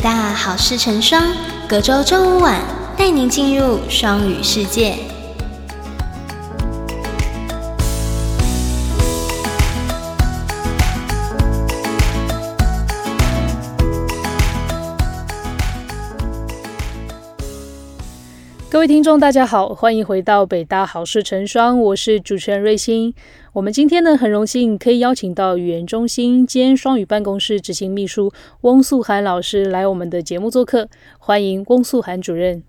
大好事成双，隔周周五晚带您进入双语世界。各位听众，大家好，欢迎回到北大好事成双，我是主持人瑞欣。我们今天呢，很荣幸可以邀请到语言中心兼双语办公室执行秘书翁素涵老师来我们的节目做客，欢迎翁素涵主任。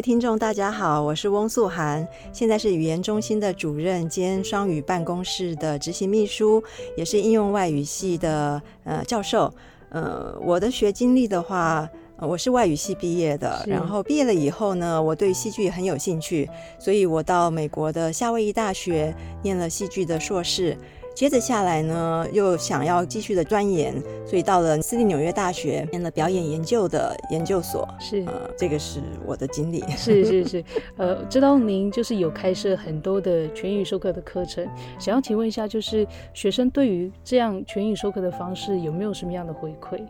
位听众，大家好，我是翁素涵，现在是语言中心的主任兼双语办公室的执行秘书，也是应用外语系的呃教授。呃，我的学经历的话，呃我是外语系毕业的，然后毕业了以后呢，我对戏剧很有兴趣，所以我到美国的夏威夷大学念了戏剧的硕士。接着下来呢，又想要继续的钻研，所以到了私立纽约大学念了表演研究的研究所。是呃，这个是我的经历。是是是，呃，知道您就是有开设很多的全语授课的课程，想要请问一下，就是学生对于这样全语授课的方式有没有什么样的回馈？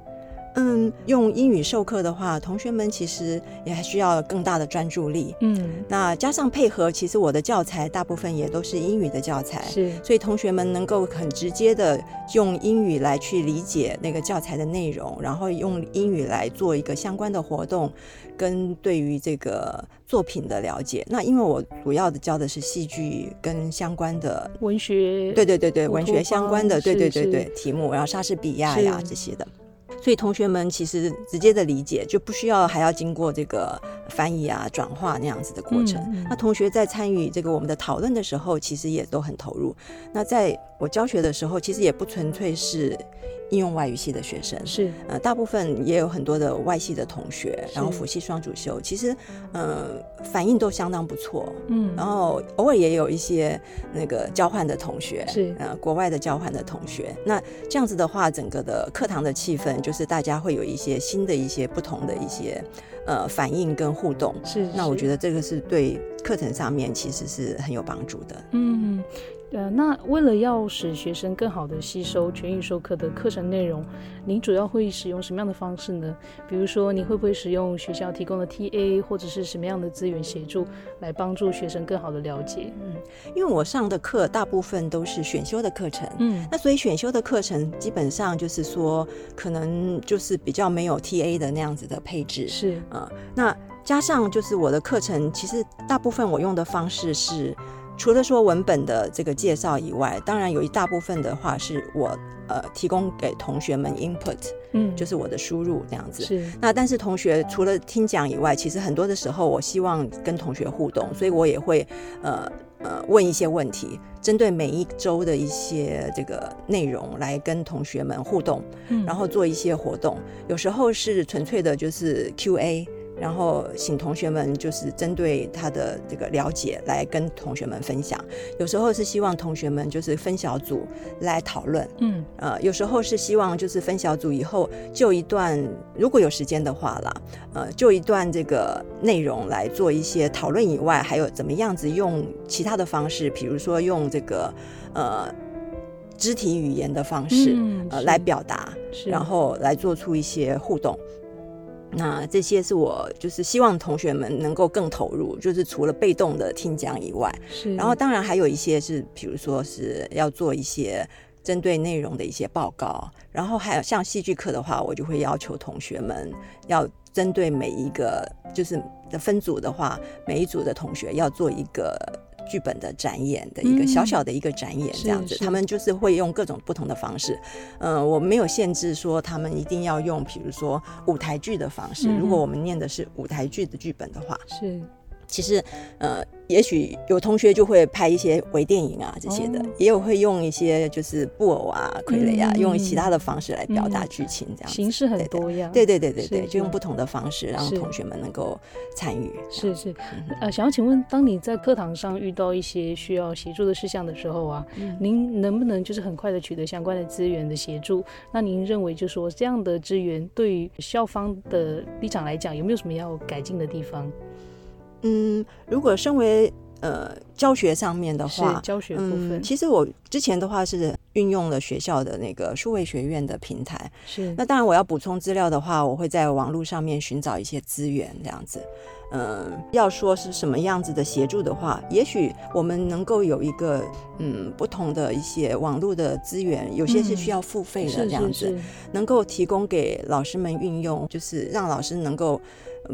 嗯，用英语授课的话，同学们其实也还需要更大的专注力。嗯，那加上配合，其实我的教材大部分也都是英语的教材，是所以同学们能够很直接的用英语来去理解那个教材的内容，然后用英语来做一个相关的活动，跟对于这个作品的了解。那因为我主要的教的是戏剧跟相关的。文学，对对对对，文学相关的，对对对对题目，然后莎士比亚呀这些的，所以同学们其实直接的理解就不需要还要经过这个翻译啊、转化那样子的过程。嗯嗯那同学在参与这个我们的讨论的时候，其实也都很投入。那在我教学的时候，其实也不纯粹是应用外语系的学生，是呃，大部分也有很多的外系的同学，然后辅系双主修，其实呃反应都相当不错。嗯，然后偶尔也有一些那个交换的同学，是呃国外的交换的同学。那这样子的话，整个的课堂的气氛就是大家会有一些新的一些不同的一些呃反应跟互动。是，那我觉得这个是对课程上面其实是很有帮助的。嗯，呃，那为了要使学生更好的吸收全语授课的课程内容，您主要会使用什么样的方式呢？比如说，你会不会使用学校提供的 TA 或者是什么样的资源协助，来帮助学生更好的了解？嗯因为我上的课大部分都是选修的课程，嗯，那所以选修的课程基本上就是说，可能就是比较没有 TA 的那样子的配置。是，呃，那加上就是我的课程，其实大部分我用的方式是，除了说文本的这个介绍以外，当然有一大部分的话是我呃提供给同学们 input，嗯，就是我的输入这样子。是，那但是同学除了听讲以外，其实很多的时候我希望跟同学互动，所以我也会呃呃问一些问题，针对每一周的一些这个内容来跟同学们互动，嗯然后做一些活动。有时候是纯粹的就是 Q&A。然后请同学们就是针对他的这个了解来跟同学们分享，有时候是希望同学们就是分小组来讨论，嗯。呃，有时候是希望就是分小组以后就一段，如果有时间的话啦，呃，就一段这个内容来做一些讨论以外，还有怎么样子用其他的方式，比如说用这个呃肢体语言的方式，呃嗯呃来表达，然后来做出一些互动。那这些是我就是希望同学们能够更投入，就是除了被动的听讲以外，是，然后当然还有一些是，比如说是要做一些针对内容的一些报告，然后还有像戏剧课的话，我就会要求同学们要针对每一个就是的分组的话，每一组的同学要做一个。剧本的展演的一个嗯小小的一个展演，这样子，是他们就是会用各种不同的方式。呃，我没有限制说他们一定要用，比如说舞台剧的方式。嗯如果我们念的是舞台剧的剧本的话，是，其实，呃，也许有同学就会拍一些微电影啊这些的，也有会用一些就是布偶啊、傀儡啊，用其他的方式来表达剧情，这样形式很多样。对对对对对，就用不同的方式让同学们能够参与。是是，呃，想要请问，当你在课堂上遇到一些需要协助的事项的时候啊，您能不能就是很快的取得相关的资源的协助？那您认为，就说这样的资源对于校方的立场来讲，有没有什么要改进的地方？嗯，如果身为呃教学上面的话，教学部分，其实我之前的话是运用了学校的那个数位学院的平台。是，那当然我要补充资料的话，我会在网络上面寻找一些资源，这样子。嗯，要说是什么样子的协助的话，也许我们能够有一个嗯不同的一些网络的资源，有些是需要付费的这样子，能够提供给老师们运用，就是让老师能够。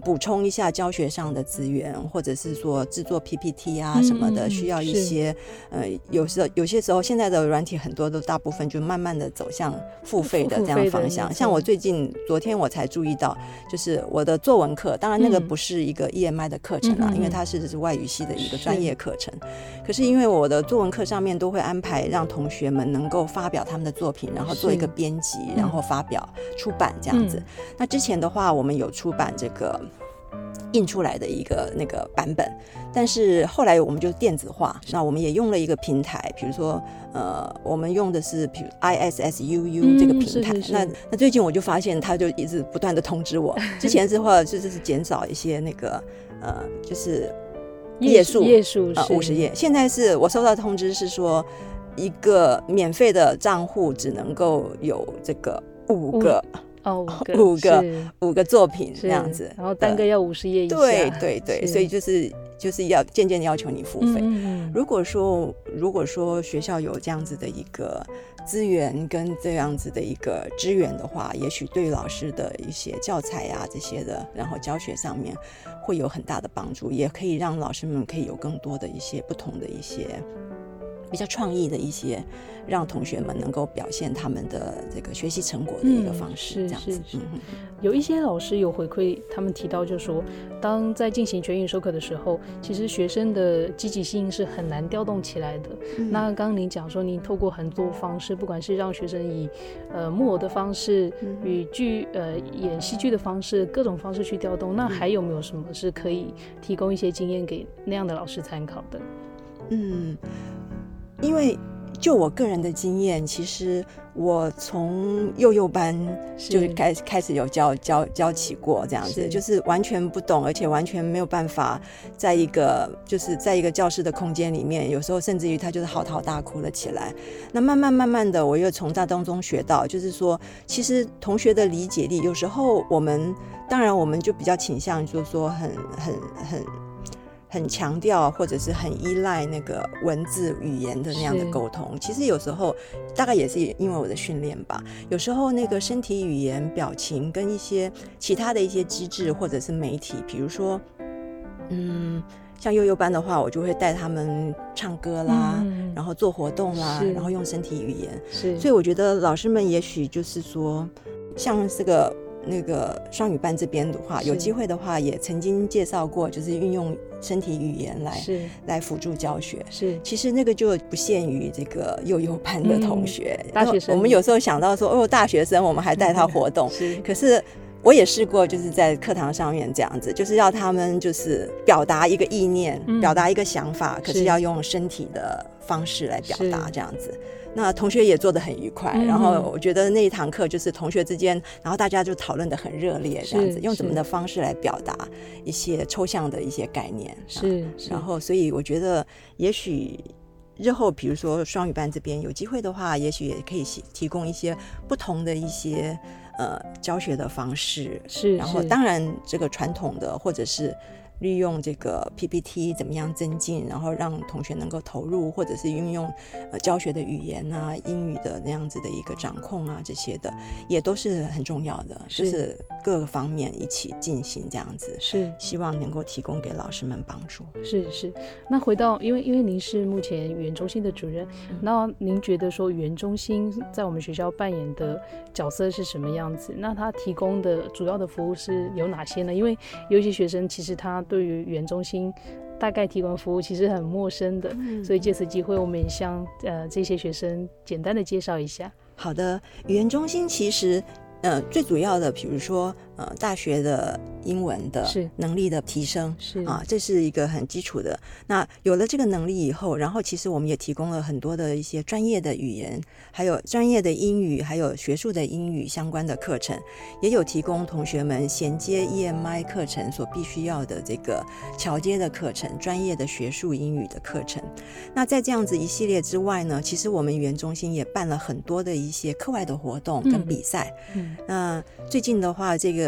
补充一下教学上的资源，或者是说制作 PPT 啊什么的，需要一些呃，有时候有些时候现在的软体很多都大部分就慢慢的走向付费的这样方向。像我最近昨天我才注意到，就是我的作文课，当然那个不是一个 EMI 的课程啊，因为它是是外语系的一个专业课程。可是因为我的作文课上面都会安排让同学们能够发表他们的作品，然后做一个编辑，然后发表出版这样子。那之前的话，我们有出版这个。印出来的一个那个版本，但是后来我们就电子化，那我们也用了一个平台，比如说呃，我们用的是比如 ISSUU 这个平台。那那最近我就发现，他就一直不断的通知我，之前的话就是是减少一些那个呃，就是页数页数啊五十页，现在是我收到通知是说，一个免费的账户只能够有这个五个。哦，五个 五个作品这样子，然后单个要五十页以下。对对对，所以就是就是要渐渐要求你付费。如果说如果说学校有这样子的一个资源跟这样子的一个支援的话，也许对老师的一些教材啊这些的，然后教学上面会有很大的帮助，也可以让老师们可以有更多的一些不同的一些。比较创意的一些，让同学们能够表现他们的这个学习成果的一个方式，这样子。有一些老师有回馈，他们提到就说，当在进行全语授课的时候，其实学生的积极性是很难调动起来的。那刚刚您讲说，您透过很多方式，不管是让学生以呃木偶的方式，与剧呃演戏剧的方式，各种方式去调动，那还有没有什么是可以提供一些经验给那样的老师参考的？嗯。因为就我个人的经验，其实我从幼幼班就是开开始有教教教起过这样子，就是完全不懂，而且完全没有办法在一个就是在一个教室的空间里面，有时候甚至于他就是嚎啕大哭了起来。那慢慢慢慢的，我又从这当中学到，就是说，其实同学的理解力，有时候我们当然我们就比较倾向，就是说很很很。很强调或者是很依赖那个文字语言的那样的沟通，其实有时候大概也是因为我的训练吧。有时候那个身体语言、表情跟一些其他的一些机制或者是媒体，比如说，嗯，像幼幼班的话，我就会带他们唱歌啦，然后做活动啦，然后用身体语言。是，所以我觉得老师们也许就是说，像这个。那个双语班这边的话，有机会的话，也曾经介绍过，就是运用身体语言来来辅助教学。是，其实那个就不限于这个幼幼班的同学，大学生。我们有时候想到说，哦，大学生，我们还带他活动。是，可是我也试过，就是在课堂上面这样子，就是要他们就是表达一个意念，表达一个想法，可是要用身体的方式来表达，这样子。那同学也做的很愉快，然后我觉得那一堂课就是同学之间，然后大家就讨论的很热烈，这样子用怎么的方式来表达一些抽象的一些概念，是，然后所以我觉得也许日后比如说双语班这边有机会的话，也许也可以提供一些不同的一些呃教学的方式，是，然后当然这个传统的或者是。利用这个 PPT 怎么样增进，然后让同学能够投入，或者是运用呃教学的语言啊、英语的那样子的一个掌控啊，这些的也都是很重要的。就是各个方面一起进行这样子，是希望能够提供给老师们帮助。是是。那回到，因为因为您是目前语言中心的主任，那您觉得说语言中心在我们学校扮演的角色是什么样子？那它提供的主要的服务是有哪些呢？因为有一些学生其实他对于语言中心大概提供服务其实很陌生的，所以借此机会，我们也向呃这些学生简单的介绍一下。好的，语言中心其实呃最主要的，比如说呃大学的。英文的能力的提升是啊，这是一个很基础的。那有了这个能力以后，然后其实我们也提供了很多的一些专业的语言，还有专业的英语，还有学术的英语相关的课程，也有提供同学们衔接 EMI 课程所必须要的这个桥接的课程，专业的学术英语的课程。那在这样子一系列之外呢，其实我们语言中心也办了很多的一些课外的活动跟比赛。嗯，那最近的话，这个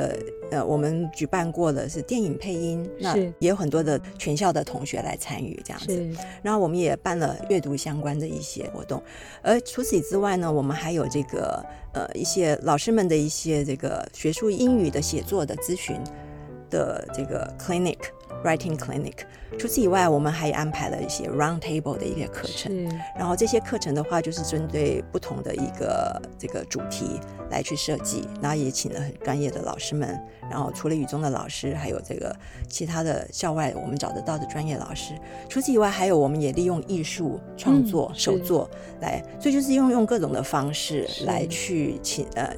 呃，我们举办过的是电影配音，那也有很多的全校的同学来参与这样子。然后我们也办了阅读相关的一些活动，而除此之外呢，我们还有这个呃一些老师们的一些这个学术英语的写作的咨询的这个 clinic。Writing Clinic。除此以外，我们还安排了一些 Round Table 的一些课程。然后这些课程的话，就是针对不同的一个这个主题来去设计。然后也请了很专业的老师们。然后除了语中的老师，还有这个其他的校外我们找得到的专业老师。除此以外，还有我们也利用艺术创作、手作来，所以就是用用各种的方式来去请呃。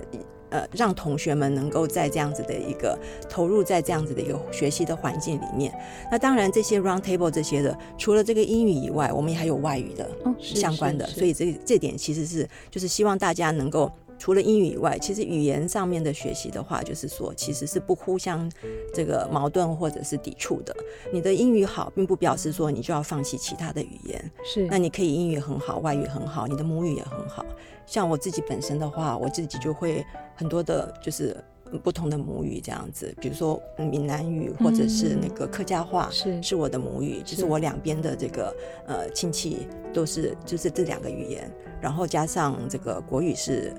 呃，让同学们能够在这样子的一个投入在这样子的一个学习的环境里面。那当然，这些 round table 这些的，除了这个英语以外，我们也还有外语的相关的。所以这这点其实是就是希望大家能够除了英语以外，其实语言上面的学习的话，就是说其实是不互相这个矛盾或者是抵触的。你的英语好，并不表示说你就要放弃其他的语言。是，那你可以英语很好，外语很好，你的母语也很好。像我自己本身的话，我自己就会很多的，就是不同的母语这样子，比如说闽南语或者是那个客家话，是是我的母语，就是我两边的这个呃亲戚都是就是这两个语言，然后加上这个国语是。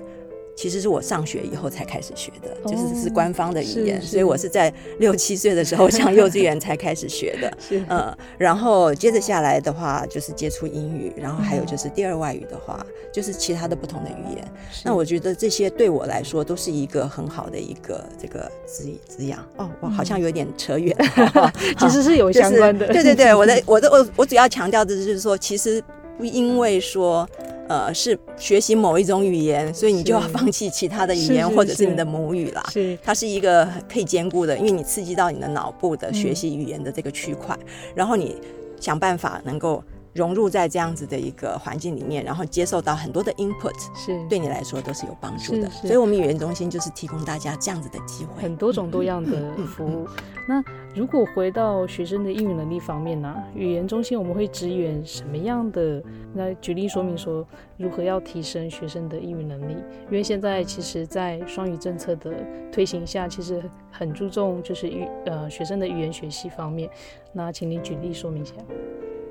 其实是我上学以后才开始学的，就是是官方的语言，所以我是在六七岁的时候上幼稚园才开始学的。嗯，然后接着下来的话就是接触英语，然后还有就是第二外语的话就是其他的不同的语言。那我觉得这些对我来说都是一个很好的一个这个滋滋养。哦，我好像有点扯远，其实是有相关的。对对对，我的我的我我主要强调的就是说，其实不因为说。呃，是学习某一种语言，所以你就要放弃其他的语言，或者是你的母语啦。是，它是一个可以兼顾的，因为你刺激到你的脑部的学习语言的这个区块，然后你想办法能够。融入在这样子的一个环境里面，然后接受到很多的 input，是对你来说都是有帮助的。所以，我们语言中心就是提供大家这样子的机会，很多种多样的服务。那如果回到学生的英语能力方面呢？语言中心我们会支援什么样的？那举例说明说，如何要提升学生的英语能力？因为现在其实，在双语政策的推行下，其实很注重就是语呃学生的语言学习方面。那请你举例说明一下。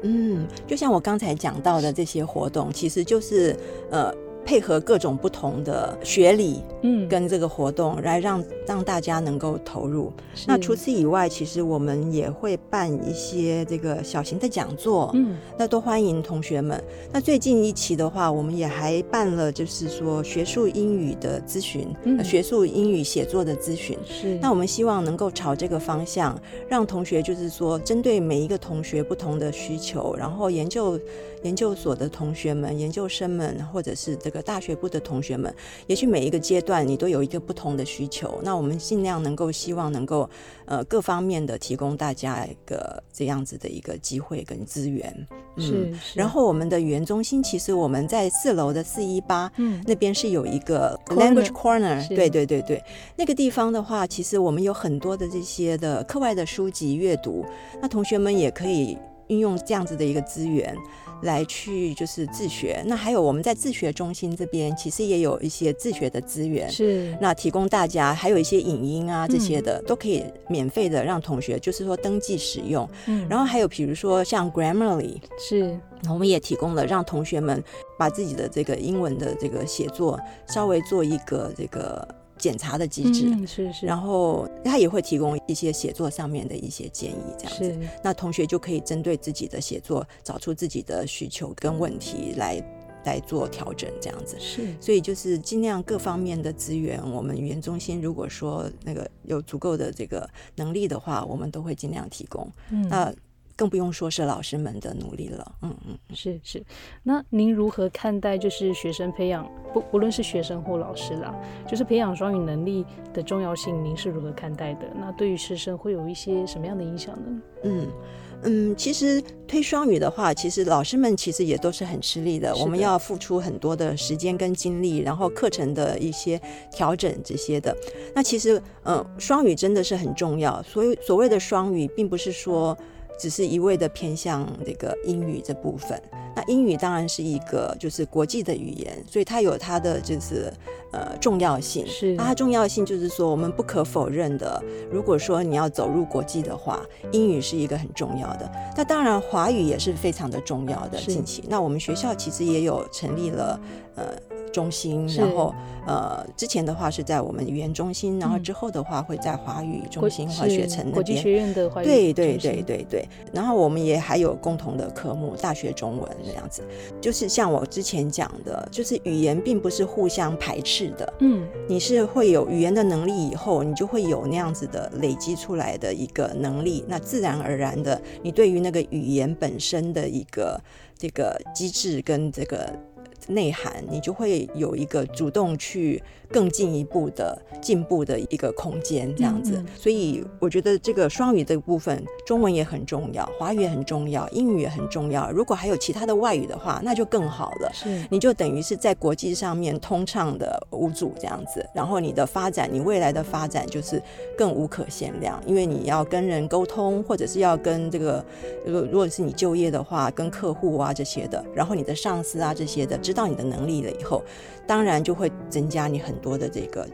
嗯，就像我刚才讲到的这些活动，其实就是呃。配合各种不同的学理，嗯，跟这个活动来让让大家能够投入。那除此以外，其实我们也会办一些这个小型的讲座，嗯，那都欢迎同学们。那最近一期的话，我们也还办了，就是说学术英语的咨询，嗯学术英语写作的咨询。是。那我们希望能够朝这个方向，让同学就是说，针对每一个同学不同的需求，然后研究。研究所的同学们、研究生们，或者是这个大学部的同学们，也许每一个阶段你都有一个不同的需求。那我们尽量能够希望能够呃各方面的提供大家一个这样子的一个机会跟资源。嗯。然后我们的语言中心其实我们在四楼的四一八嗯那边是有一个 language corner。对对对对，那个地方的话，其实我们有很多的这些的课外的书籍阅读，那同学们也可以运用这样子的一个资源。来去就是自学，那还有我们在自学中心这边，其实也有一些自学的资源，是那提供大家，还有一些影音啊这些的，都可以免费的让同学就是说登记使用。嗯，然后还有比如说像 Grammarly，是我们也提供了让同学们把自己的这个英文的这个写作稍微做一个这个。检查的机制，嗯，是是，然后他也会提供一些写作上面的一些建议，这样子，那同学就可以针对自己的写作，找出自己的需求跟问题来来做调整，这样子。是所以就是尽量各方面的资源，我们语言中心如果说那个有足够的这个能力的话，我们都会尽量提供。嗯那更不用说是老师们的努力了。嗯嗯。是是，那您如何看待就是学生培养不不论是学生或老师啦，就是培养双语能力的重要性，您是如何看待的？那对于师生会有一些什么样的影响呢？嗯嗯，其实推双语的话，其实老师们其实也都是很吃力的。的我们要付出很多的时间跟精力，然后课程的一些调整这些的。那其实，嗯，双语真的是很重要。所以所谓的双语，并不是说只是一味的偏向这个英语这部分。那英语当然是一个就是国际的语言，所以它有它的就是呃重要性。是那它重要性就是说，我们不可否认的，如果说你要走入国际的话，英语是一个很重要的。那当然，华语也是非常的重要的。近期，那我们学校其实也有成立了呃中心，然后呃之前的话是在我们语言中心，然后嗯之后的话会在华语中心和学城那国际边。学院的华语对对对对对对，然后我们也还有共同的科目，大学中文这样子。就是像我之前讲的，就是语言并不是互相排斥的，嗯你是会有语言的能力以后，你就会有那样子的累积出来的一个能力，那自然而然的，你对于那个语言本身的一个这个机制跟这个内涵，你就会有一个主动去更进一步的进步的一个空间，这样子。嗯嗯所以我觉得这个双语这个部分，中文也很重要，华语也很重要，英语也很重要。如果还有其他的外语的话，那就更好了。是你就等于是在国际上面通畅的无阻这样子，然后你的发展，你未来的发展就是更无可限量，因为你要跟人沟通，或者是要跟这个，如果如果是你就业的话，跟客户啊这些的，然后你的上司啊这些的，知道到你的能力了以后，当然就会增加你很多的这个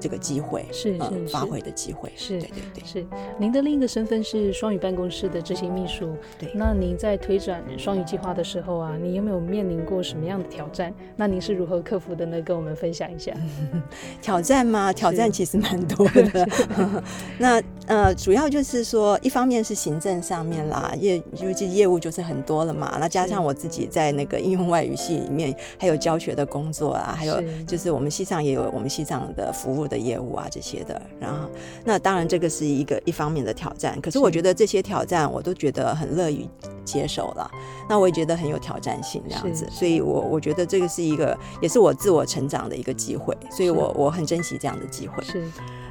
这个机会，是发挥的机会，是对对对。是，您的另一个身份是双语办公室的执行秘书。对那您在推展双语计划的时候啊，你有没有面临过什么样的挑战？那您是如何克服的呢？跟我们分享一下。挑战吗？挑战其实蛮多的。那呃，主要就是说，一方面是行政上面啦，业尤其业务就是很多了嘛。那加上我自己在那个应用外语系里面，还有教学的工作啊，还有就是我们系上也有我们系上的服务的业务啊这些的。然后，那当然这个是一个一方面的挑战。可是我觉得这些挑战我都觉得很乐于接受了。那我也觉得很有挑战性这样子，所以我我觉得这个是一个也是我自我成长的一个机会，所以我我很珍惜这样的机会。是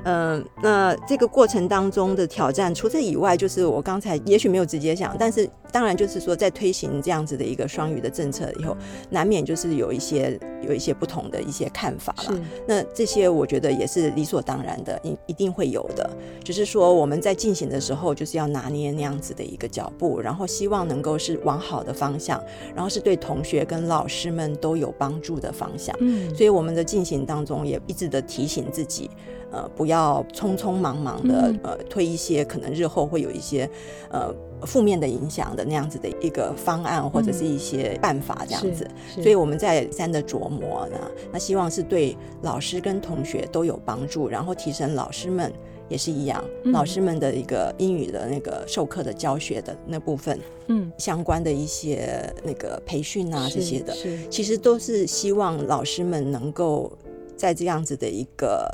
嗯，那这个过程当中的挑战，除这以外，就是我刚才也许没有直接讲，但是当然就是说，在推行这样子的一个双语的政策以后，难免就是有一些有一些不同的一些看法是了。那这些我觉得也是理所当然的，一一定会有的。只是说我们在进行的时候，就是要拿捏那样子的一个脚步，然后希望能够是往好的方向，然后是对同学跟老师们都有帮助的方向。嗯，所以我们的进行当中也一直的提醒自己，呃，不要匆匆忙忙的嗯呃推一些可能日后会有一些呃负面的影响的那样子的一个方案或者是一些办法这样子。嗯所以我们再三的琢磨呢，那希望是对老师跟同学都有帮助，然后提升老师们。也是一样，嗯老师们的一个英语的那个授课的教学的那部分嗯相关的一些那个培训啊这些的，是其实都是希望老师们能够在这样子的一个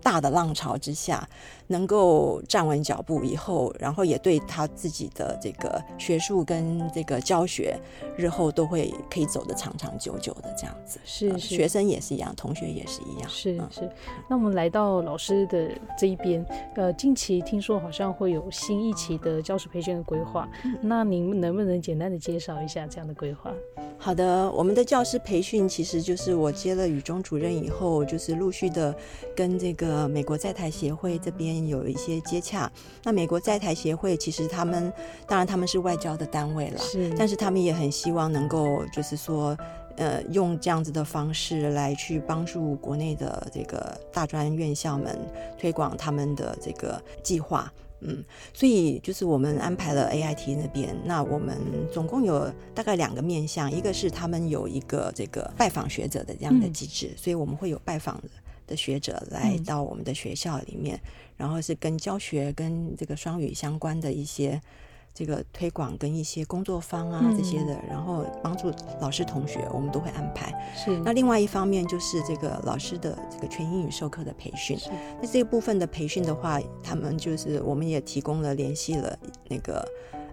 大的浪潮之下，能够站稳脚步以后，然后也对他自己的这个学术跟这个教学，日后都会可以走得长长久久的这样子。呃是是学生也是一样，同学也是一样。嗯是是，那我们来到老师的这一边，呃，近期听说好像会有新一期的教师培训的规划，嗯那您能不能简单的介绍一下这样的规划？好的，我们的教师培训其实就是我接了语中主任以后，就是陆续的跟这个美国在台协会这边有一些接洽。那美国在台协会其实他们当然他们是外交的单位了，是，但是他们也很希望能够就是说。呃，用这样子的方式来去帮助国内的这个大专院校们推广他们的这个计划，嗯，所以就是我们安排了 AIT 那边，那我们总共有大概两个面向，一个是他们有一个这个拜访学者的这样的嗯机制，所以我们会有拜访的学者来嗯到我们的学校里面，然后是跟教学跟这个双语相关的一些这个推广跟一些工作坊啊嗯这些的，然后帮助老师同学，我们都会安排。是那另外一方面就是这个老师的这个全英语授课的培训。是那这个部分的培训的话，他们就是我们也提供了联系了那个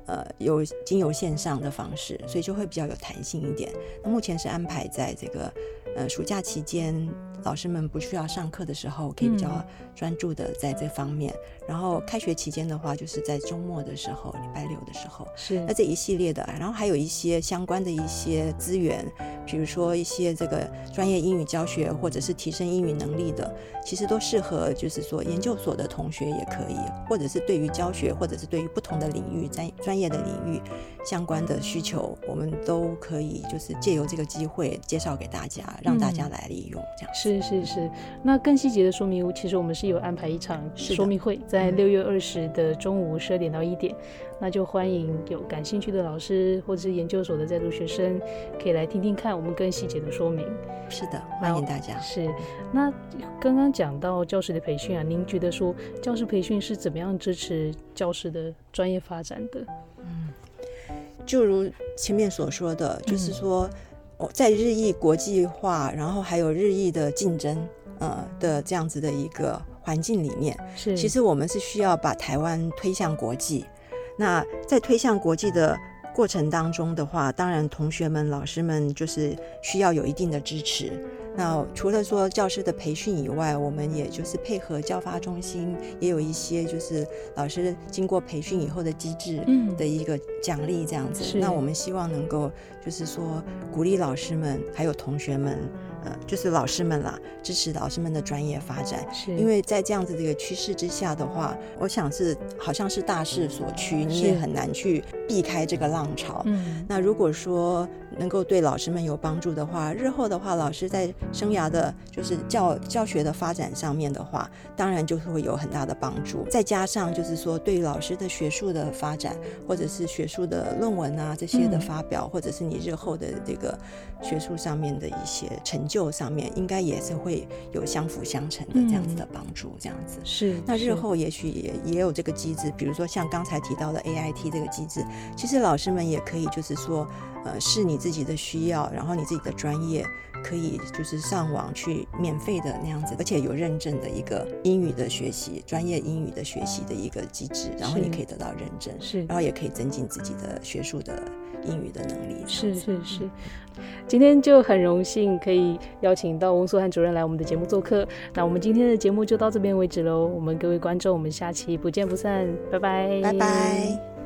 呃有经由线上的方式，所以就会比较有弹性一点。那目前是安排在这个呃暑假期间，老师们不需要上课的时候，可以比较嗯专注的在这方面。然后开学期间的话，就是在周末的时候，礼拜六的时候。是那这一系列的，然后还有一些相关的一些资源，比如说一些这个专业英语教学或者是提升英语能力的，其实都适合就是说研究所的同学也可以，或者是对于教学或者是对于不同的领域专专业的领域相关的需求，我们都可以就是借由这个机会介绍给大家，让大家嗯来利用这样。是是是，那更细节的说明，其实我们是有安排一场说明会，在嗯六月二十的中午十二点到一点，那就欢迎有感兴趣的老师或者是研究所的在读学生，可以来听听看我们更细节的说明。是的，欢迎大家。是，那刚刚讲到教师的培训啊，您觉得说教师培训是怎么样支持教师的专业发展的？嗯就如前面所说的，就是嗯说，哦在日益国际化，然后还有日益的竞争，呃的这样子的一个环境里面，是，其实我们是需要把台湾推向国际。那在推向国际的过程当中的话，当然同学们、老师们就是需要有一定的支持。那除了说教师的培训以外，我们也就是配合教发中心，也有一些就是老师经过培训以后的机制嗯的一个奖励这样子。是那我们希望能够就是说鼓励老师们还有同学们，呃，就是老师们啦，支持老师们的专业发展。是因为在这样子的一个趋势之下的话，我想是好像是大势所趋，你也很难去避开这个浪潮。嗯那如果说能够对老师们有帮助的话，日后的话，老师在生涯的，就是教教学的发展上面的话，当然就是会有很大的帮助。再加上就是说，对于老师的学术的发展，或者是学术的论文啊这些的嗯发表，或者是你日后的这个学术上面的一些成就上面，应该也是会有相辅相成的这样子的帮助。这样子。是，那日是后也许也也有这个机制，比如说像刚才提到的 AIT 这个机制，其实老师们也可以就是说，呃，是你自己的需要，然后你自己的专业可以就是上网去免费的那样子，而且有认证的一个英语的学习，专业英语的学习的一个机制，然后你可以得到认证，是然后也可以增进自己的学术的英语的能力。是是是，今天就很荣幸可以邀请到翁素汉主任来我们的节目做客。那我们今天的节目就到这边为止喽，我们各位观众，我们下期不见不散，拜拜，拜拜。